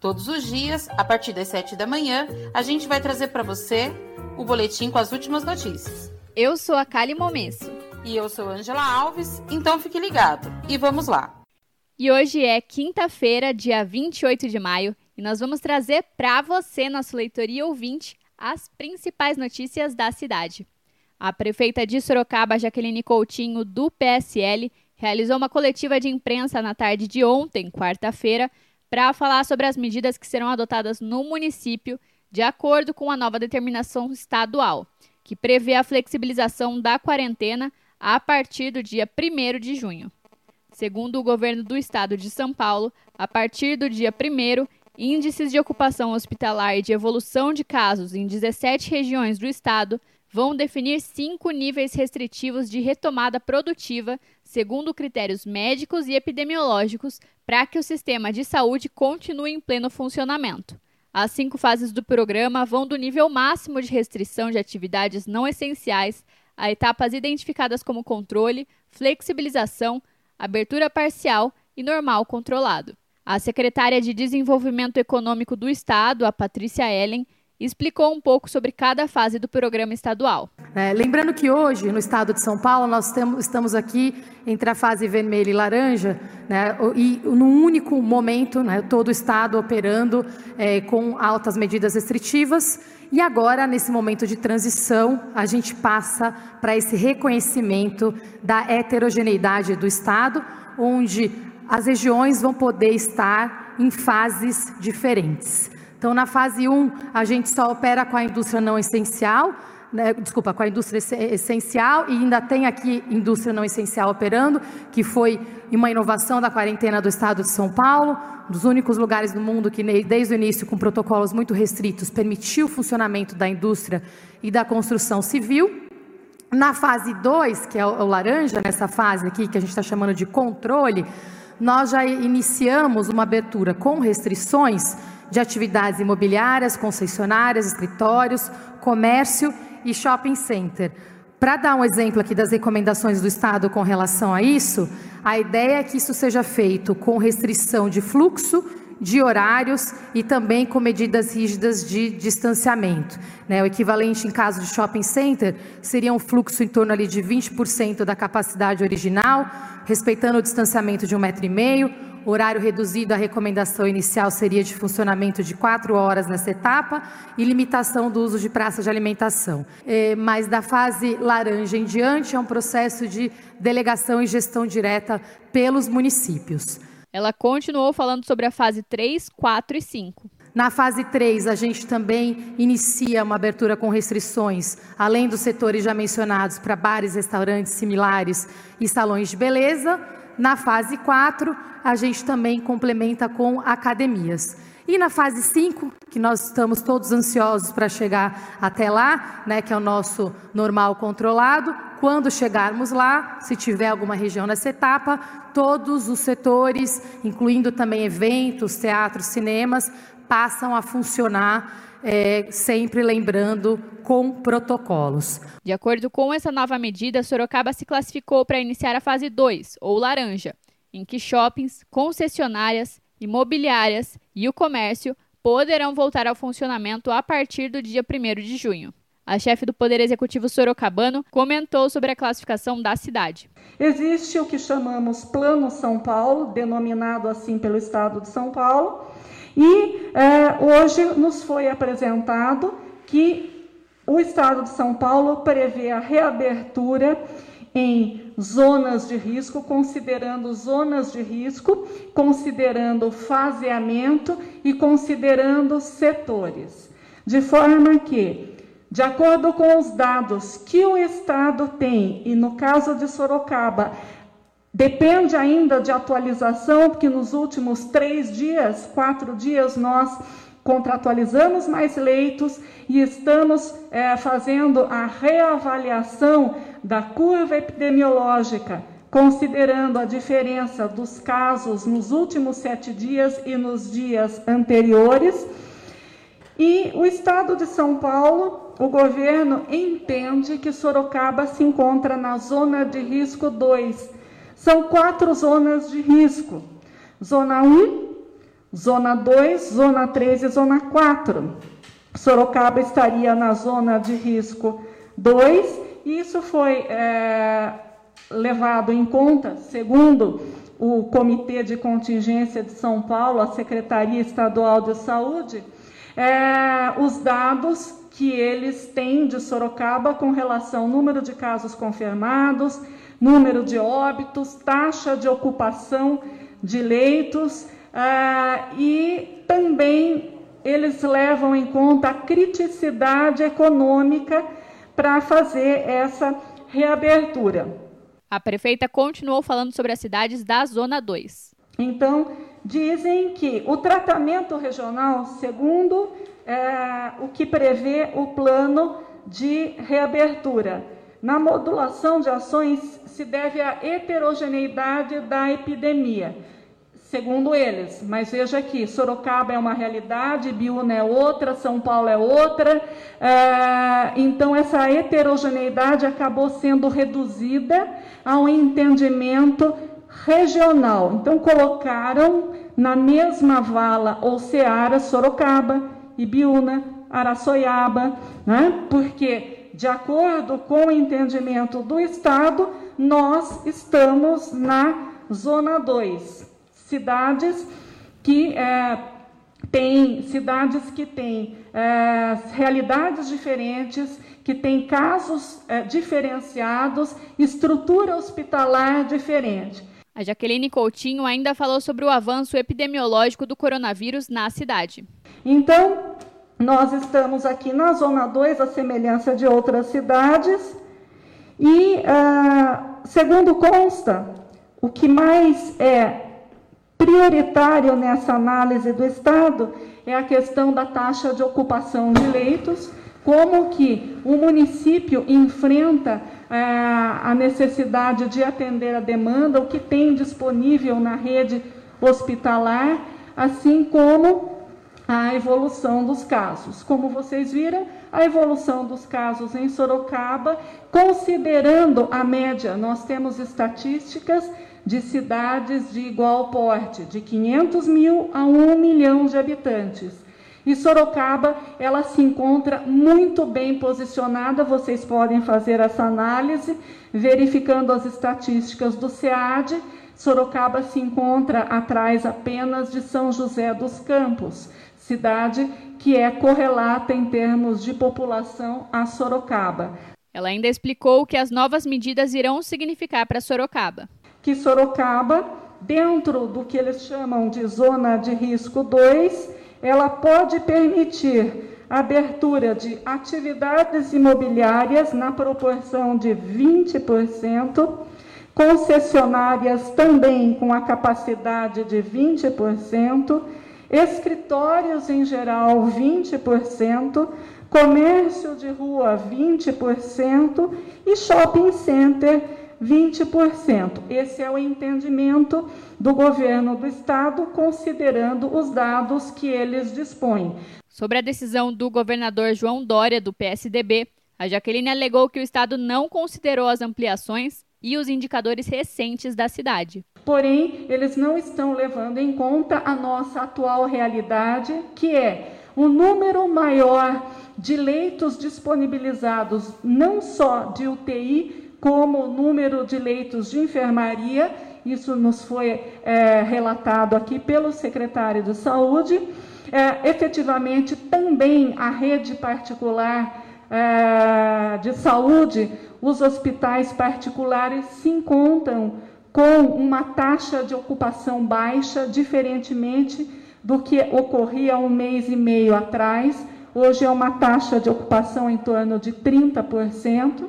Todos os dias, a partir das 7 da manhã, a gente vai trazer para você o boletim com as últimas notícias. Eu sou a Kali Momesso. E eu sou Angela Alves, então fique ligado. E vamos lá. E hoje é quinta-feira, dia 28 de maio, e nós vamos trazer para você, nosso leitor e ouvinte, as principais notícias da cidade. A prefeita de Sorocaba, Jaqueline Coutinho, do PSL, realizou uma coletiva de imprensa na tarde de ontem, quarta-feira, para falar sobre as medidas que serão adotadas no município de acordo com a nova determinação estadual, que prevê a flexibilização da quarentena a partir do dia 1 de junho. Segundo o governo do estado de São Paulo, a partir do dia 1, índices de ocupação hospitalar e de evolução de casos em 17 regiões do estado vão definir cinco níveis restritivos de retomada produtiva, segundo critérios médicos e epidemiológicos, para que o sistema de saúde continue em pleno funcionamento. As cinco fases do programa vão do nível máximo de restrição de atividades não essenciais a etapas identificadas como controle, flexibilização, abertura parcial e normal controlado. A secretária de Desenvolvimento Econômico do Estado, a Patrícia Ellen, explicou um pouco sobre cada fase do programa estadual. É, lembrando que hoje, no estado de São Paulo, nós temos, estamos aqui entre a fase vermelha e laranja, né, e num único momento, né, todo o estado operando é, com altas medidas restritivas. E agora, nesse momento de transição, a gente passa para esse reconhecimento da heterogeneidade do estado, onde as regiões vão poder estar em fases diferentes. Então, na fase 1, a gente só opera com a indústria não essencial, né, desculpa, com a indústria essencial e ainda tem aqui indústria não essencial operando, que foi uma inovação da quarentena do estado de São Paulo, dos únicos lugares do mundo que desde o início com protocolos muito restritos permitiu o funcionamento da indústria e da construção civil. Na fase 2, que é o laranja, nessa fase aqui que a gente está chamando de controle, nós já iniciamos uma abertura com restrições de atividades imobiliárias, concessionárias, escritórios, comércio e shopping center. Para dar um exemplo aqui das recomendações do Estado com relação a isso, a ideia é que isso seja feito com restrição de fluxo, de horários e também com medidas rígidas de distanciamento. Né? O equivalente em caso de shopping center seria um fluxo em torno ali de 20% da capacidade original, respeitando o distanciamento de um metro e meio, Horário reduzido, a recomendação inicial seria de funcionamento de quatro horas nessa etapa e limitação do uso de praça de alimentação. É, mas da fase laranja em diante é um processo de delegação e gestão direta pelos municípios. Ela continuou falando sobre a fase 3, 4 e 5. Na fase 3, a gente também inicia uma abertura com restrições, além dos setores já mencionados, para bares, restaurantes similares e salões de beleza. Na fase 4, a gente também complementa com academias. E na fase 5, que nós estamos todos ansiosos para chegar até lá, né, que é o nosso normal controlado, quando chegarmos lá, se tiver alguma região nessa etapa, todos os setores, incluindo também eventos, teatros, cinemas, passam a funcionar é, sempre lembrando com protocolos. De acordo com essa nova medida, Sorocaba se classificou para iniciar a fase 2, ou laranja, em que shoppings, concessionárias, imobiliárias e o comércio poderão voltar ao funcionamento a partir do dia 1 de junho. A chefe do Poder Executivo Sorocabano comentou sobre a classificação da cidade. Existe o que chamamos Plano São Paulo, denominado assim pelo Estado de São Paulo, e é, hoje nos foi apresentado que o Estado de São Paulo prevê a reabertura em zonas de risco, considerando zonas de risco, considerando faseamento e considerando setores. De forma que, de acordo com os dados que o Estado tem, e no caso de Sorocaba, depende ainda de atualização, porque nos últimos três dias, quatro dias, nós contratualizamos mais leitos e estamos é, fazendo a reavaliação da curva epidemiológica, considerando a diferença dos casos nos últimos sete dias e nos dias anteriores. E o Estado de São Paulo, o governo entende que Sorocaba se encontra na zona de risco 2. São quatro zonas de risco: Zona 1, Zona 2, Zona 3 e Zona 4. Sorocaba estaria na zona de risco 2, e isso foi é, levado em conta, segundo o Comitê de Contingência de São Paulo, a Secretaria Estadual de Saúde, é, os dados que eles têm de Sorocaba com relação ao número de casos confirmados, número de óbitos, taxa de ocupação de leitos ah, e também eles levam em conta a criticidade econômica para fazer essa reabertura. A prefeita continuou falando sobre as cidades da Zona 2. Então, dizem que o tratamento regional, segundo é, o que prevê o plano de reabertura, na modulação de ações se deve à heterogeneidade da epidemia segundo eles. Mas veja aqui, Sorocaba é uma realidade, Biúna é outra, São Paulo é outra. É, então, essa heterogeneidade acabou sendo reduzida a um entendimento regional. Então, colocaram na mesma vala ou seara Sorocaba, Ibiúna, Araçoiaba, né? porque, de acordo com o entendimento do Estado, nós estamos na Zona 2 cidades que é, têm cidades que têm é, realidades diferentes, que têm casos é, diferenciados, estrutura hospitalar diferente. A Jaqueline Coutinho ainda falou sobre o avanço epidemiológico do coronavírus na cidade. Então, nós estamos aqui na Zona 2, a semelhança de outras cidades, e, uh, segundo consta, o que mais é prioritário nessa análise do Estado é a questão da taxa de ocupação de leitos, como que o município enfrenta é, a necessidade de atender a demanda, o que tem disponível na rede hospitalar, assim como a evolução dos casos. Como vocês viram, a evolução dos casos em Sorocaba, considerando a média, nós temos estatísticas de cidades de igual porte, de 500 mil a 1 milhão de habitantes. E Sorocaba, ela se encontra muito bem posicionada, vocês podem fazer essa análise, verificando as estatísticas do SEAD. Sorocaba se encontra atrás apenas de São José dos Campos, cidade que é correlata em termos de população a Sorocaba. Ela ainda explicou o que as novas medidas irão significar para Sorocaba que Sorocaba, dentro do que eles chamam de zona de risco 2, ela pode permitir abertura de atividades imobiliárias na proporção de 20%, concessionárias também com a capacidade de 20%, escritórios em geral 20%, comércio de rua 20% e shopping center 20%. Esse é o entendimento do governo do estado, considerando os dados que eles dispõem. Sobre a decisão do governador João Dória, do PSDB, a Jaqueline alegou que o estado não considerou as ampliações e os indicadores recentes da cidade. Porém, eles não estão levando em conta a nossa atual realidade, que é o número maior de leitos disponibilizados, não só de UTI, como número de leitos de enfermaria, isso nos foi é, relatado aqui pelo secretário de Saúde. É, efetivamente, também a rede particular é, de saúde, os hospitais particulares se encontram com uma taxa de ocupação baixa, diferentemente do que ocorria um mês e meio atrás. Hoje é uma taxa de ocupação em torno de 30%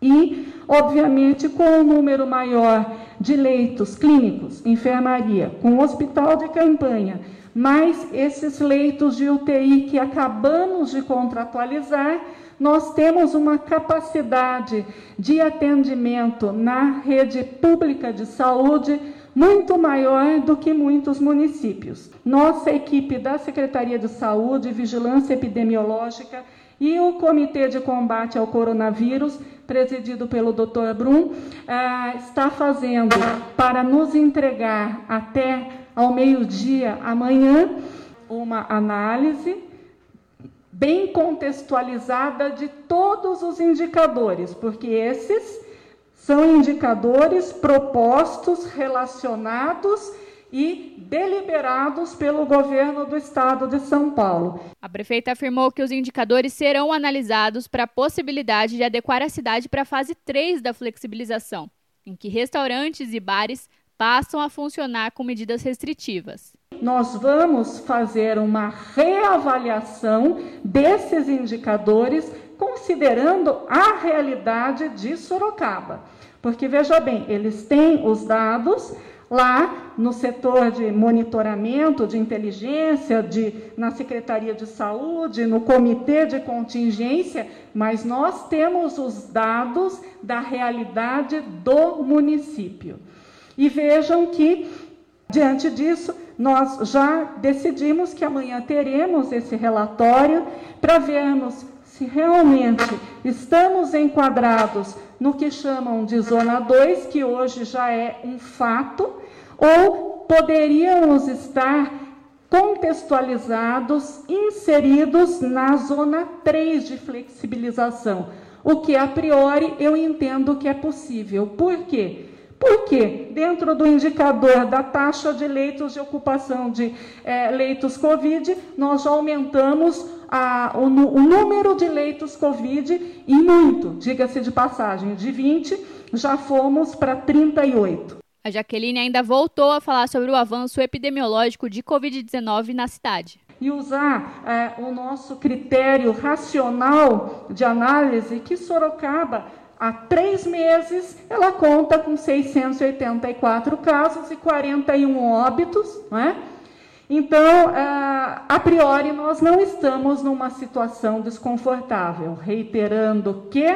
e, obviamente, com um número maior de leitos clínicos, enfermaria, com hospital de campanha, mas esses leitos de UTI que acabamos de contratualizar, nós temos uma capacidade de atendimento na rede pública de saúde muito maior do que muitos municípios. Nossa equipe da Secretaria de Saúde, Vigilância Epidemiológica e o Comitê de Combate ao Coronavírus, presidido pelo Dr. Brum, ah, está fazendo para nos entregar até ao meio-dia amanhã uma análise bem contextualizada de todos os indicadores, porque esses são indicadores propostos, relacionados e deliberados pelo governo do estado de São Paulo. A prefeita afirmou que os indicadores serão analisados para a possibilidade de adequar a cidade para a fase 3 da flexibilização, em que restaurantes e bares passam a funcionar com medidas restritivas. Nós vamos fazer uma reavaliação desses indicadores, considerando a realidade de Sorocaba. Porque, veja bem, eles têm os dados lá no setor de monitoramento, de inteligência, de, na Secretaria de Saúde, no Comitê de Contingência, mas nós temos os dados da realidade do município. E vejam que, diante disso, nós já decidimos que amanhã teremos esse relatório para vermos se realmente estamos enquadrados no que chamam de zona 2, que hoje já é um fato, ou poderíamos estar contextualizados, inseridos na zona 3 de flexibilização, o que a priori eu entendo que é possível. Por quê? Porque dentro do indicador da taxa de leitos de ocupação de é, leitos Covid, nós já aumentamos a, o, o, número de leitos Covid e muito, diga-se de passagem, de 20 já fomos para 38. A Jaqueline ainda voltou a falar sobre o avanço epidemiológico de Covid-19 na cidade. E usar é, o nosso critério racional de análise que Sorocaba Há três meses, ela conta com 684 casos e 41 óbitos, não é? Então, ah, a priori, nós não estamos numa situação desconfortável, reiterando que,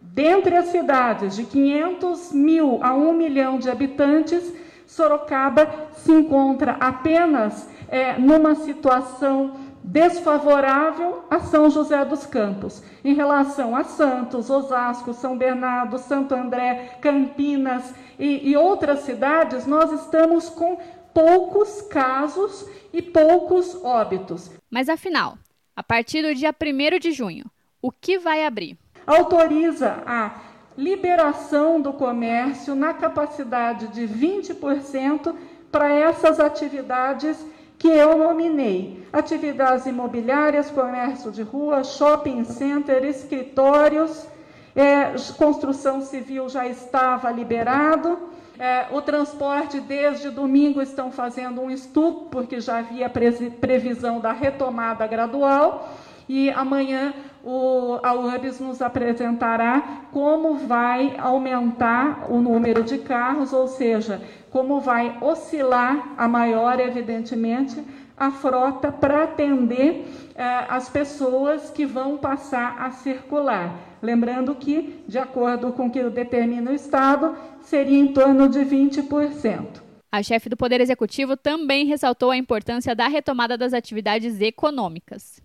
dentre as cidades de 500 mil a 1 milhão de habitantes, Sorocaba se encontra apenas é, numa situação desfavorável a São José dos Campos. Em relação a Santos, Osasco, São Bernardo, Santo André, Campinas e, e outras cidades, nós estamos com poucos casos e poucos óbitos. Mas afinal, a partir do dia 1 de junho, o que vai abrir? Autoriza a liberação do comércio na capacidade de 20% para essas atividades que eu nominei: atividades imobiliárias, comércio de rua, shopping center, escritórios, é, construção civil já estava liberado. É, o transporte, desde domingo, estão fazendo um estudo, porque já havia previsão da retomada gradual. E amanhã o, a URBS nos apresentará como vai aumentar o número de carros, ou seja, como vai oscilar a maior, evidentemente, a frota para atender eh, as pessoas que vão passar a circular. Lembrando que, de acordo com o que determina o Estado, seria em torno de 20%. A chefe do Poder Executivo também ressaltou a importância da retomada das atividades econômicas.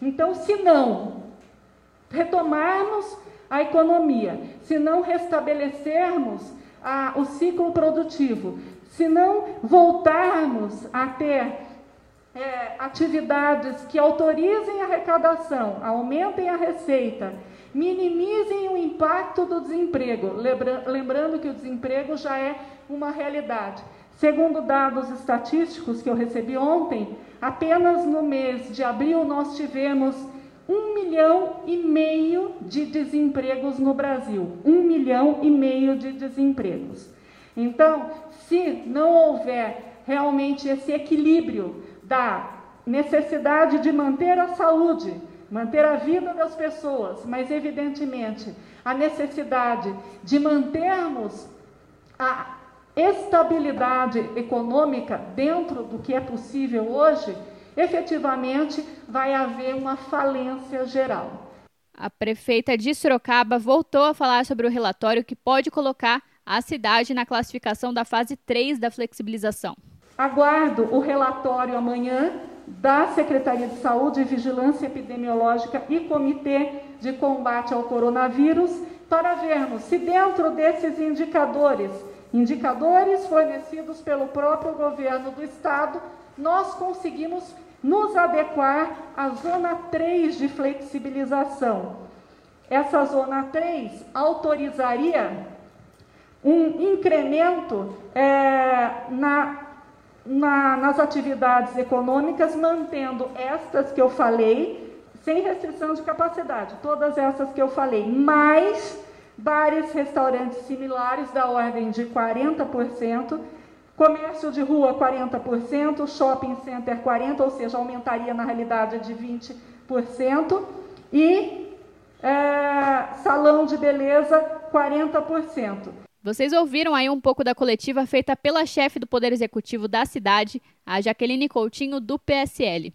Então, se não retomarmos a economia, se não restabelecermos a, o ciclo produtivo, se não voltarmos a ter é, atividades que autorizem a arrecadação, aumentem a receita, minimizem o impacto do desemprego, lembra, lembrando que o desemprego já é uma realidade. Segundo dados estatísticos que eu recebi ontem, apenas no mês de abril nós tivemos um milhão e meio de desempregos no Brasil. Um milhão e meio de desempregos. Então, se não houver realmente esse equilíbrio da necessidade de manter a saúde, manter a vida das pessoas, mas evidentemente a necessidade de mantermos a estabilidade econômica dentro do que é possível hoje, efetivamente vai haver uma falência geral. A prefeita de Sorocaba voltou a falar sobre o relatório que pode colocar a cidade na classificação da fase 3 da flexibilização. Aguardo o relatório amanhã da Secretaria de Saúde e Vigilância Epidemiológica e Comitê de Combate ao Coronavírus para vermos se dentro desses indicadores, indicadores fornecidos pelo próprio governo do estado, nós conseguimos nos adequar à zona 3 de flexibilização. Essa zona 3 autorizaria um incremento é, na, na, nas atividades econômicas, mantendo estas que eu falei, sem restrição de capacidade, todas essas que eu falei, mais bares, restaurantes similares da ordem de 40%, Comércio de rua, 40%, shopping center, 40%, ou seja, aumentaria na realidade de 20%, e é, salão de beleza, 40%. Vocês ouviram aí um pouco da coletiva feita pela chefe do Poder Executivo da cidade, a Jaqueline Coutinho, do PSL.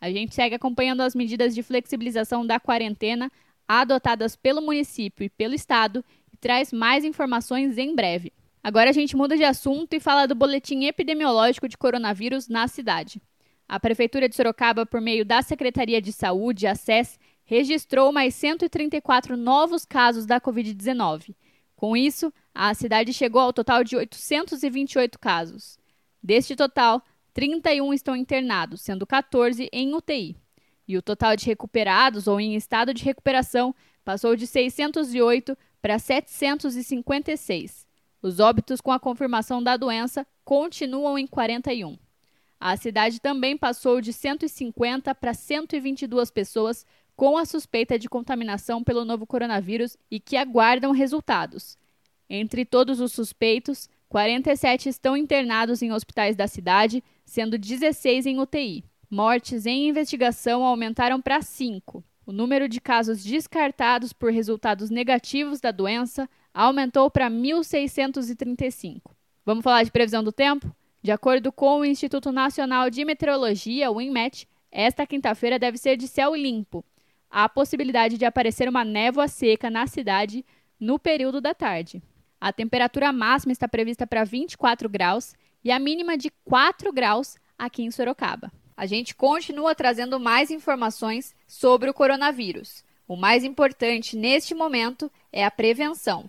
A gente segue acompanhando as medidas de flexibilização da quarentena adotadas pelo município e pelo estado e traz mais informações em breve. Agora a gente muda de assunto e fala do boletim epidemiológico de coronavírus na cidade. A Prefeitura de Sorocaba, por meio da Secretaria de Saúde, a SES, registrou mais 134 novos casos da Covid-19. Com isso, a cidade chegou ao total de 828 casos. Deste total, 31 estão internados, sendo 14 em UTI. E o total de recuperados ou em estado de recuperação passou de 608 para 756. Os óbitos com a confirmação da doença continuam em 41. A cidade também passou de 150 para 122 pessoas com a suspeita de contaminação pelo novo coronavírus e que aguardam resultados. Entre todos os suspeitos, 47 estão internados em hospitais da cidade, sendo 16 em UTI. Mortes em investigação aumentaram para 5. O número de casos descartados por resultados negativos da doença aumentou para 1.635. Vamos falar de previsão do tempo? De acordo com o Instituto Nacional de Meteorologia, o INMET, esta quinta-feira deve ser de céu limpo. Há possibilidade de aparecer uma névoa seca na cidade no período da tarde. A temperatura máxima está prevista para 24 graus e a mínima de 4 graus aqui em Sorocaba. A gente continua trazendo mais informações sobre o coronavírus. O mais importante neste momento é a prevenção.